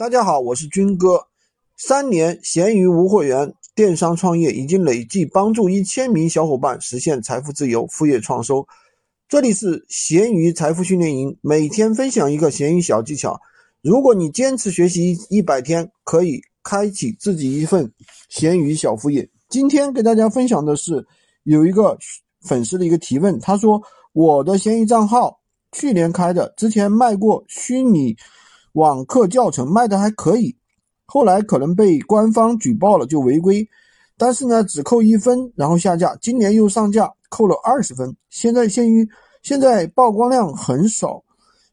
大家好，我是军哥。三年闲鱼无货源电商创业，已经累计帮助一千名小伙伴实现财富自由、副业创收。这里是闲鱼财富训练营，每天分享一个闲鱼小技巧。如果你坚持学习一百天，可以开启自己一份闲鱼小副业。今天给大家分享的是有一个粉丝的一个提问，他说我的闲鱼账号去年开的，之前卖过虚拟。网课教程卖的还可以，后来可能被官方举报了，就违规。但是呢，只扣一分，然后下架。今年又上架，扣了二十分。现在限于现在曝光量很少，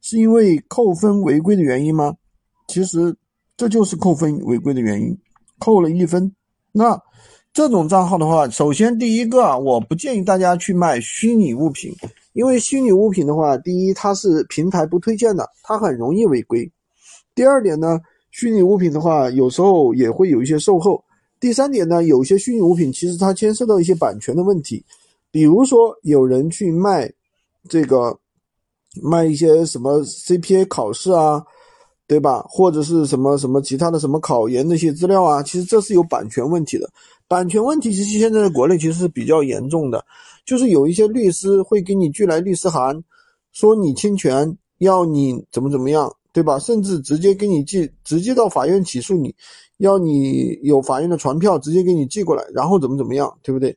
是因为扣分违规的原因吗？其实这就是扣分违规的原因，扣了一分。那这种账号的话，首先第一个啊，我不建议大家去卖虚拟物品，因为虚拟物品的话，第一它是平台不推荐的，它很容易违规。第二点呢，虚拟物品的话，有时候也会有一些售后。第三点呢，有些虚拟物品其实它牵涉到一些版权的问题，比如说有人去卖这个卖一些什么 CPA 考试啊，对吧？或者是什么什么其他的什么考研那些资料啊，其实这是有版权问题的。版权问题其实现在在国内其实是比较严重的，就是有一些律师会给你寄来律师函，说你侵权，要你怎么怎么样。对吧？甚至直接给你寄，直接到法院起诉你，要你有法院的传票，直接给你寄过来，然后怎么怎么样，对不对？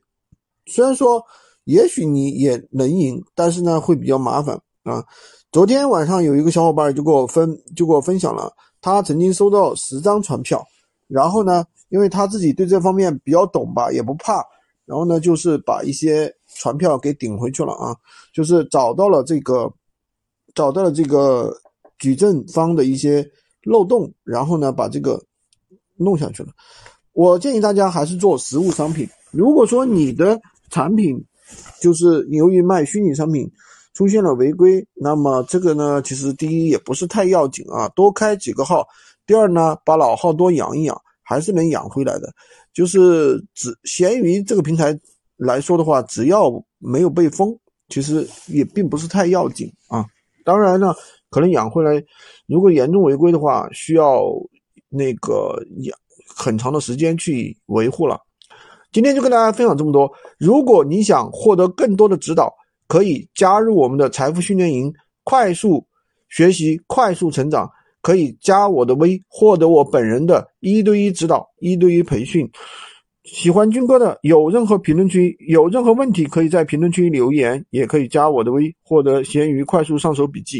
虽然说也许你也能赢，但是呢会比较麻烦啊。昨天晚上有一个小伙伴就给我分，就给我分享了，他曾经收到十张传票，然后呢，因为他自己对这方面比较懂吧，也不怕，然后呢就是把一些传票给顶回去了啊，就是找到了这个，找到了这个。举证方的一些漏洞，然后呢，把这个弄下去了。我建议大家还是做实物商品。如果说你的产品就是由于卖虚拟商品出现了违规，那么这个呢，其实第一也不是太要紧啊，多开几个号。第二呢，把老号多养一养，还是能养回来的。就是只闲鱼这个平台来说的话，只要没有被封，其实也并不是太要紧啊。当然呢。可能养回来，如果严重违规的话，需要那个养很长的时间去维护了。今天就跟大家分享这么多。如果你想获得更多的指导，可以加入我们的财富训练营，快速学习，快速成长。可以加我的微，获得我本人的一对一指导、一对一培训。喜欢军哥的，有任何评论区有任何问题，可以在评论区留言，也可以加我的微，获得闲鱼快速上手笔记。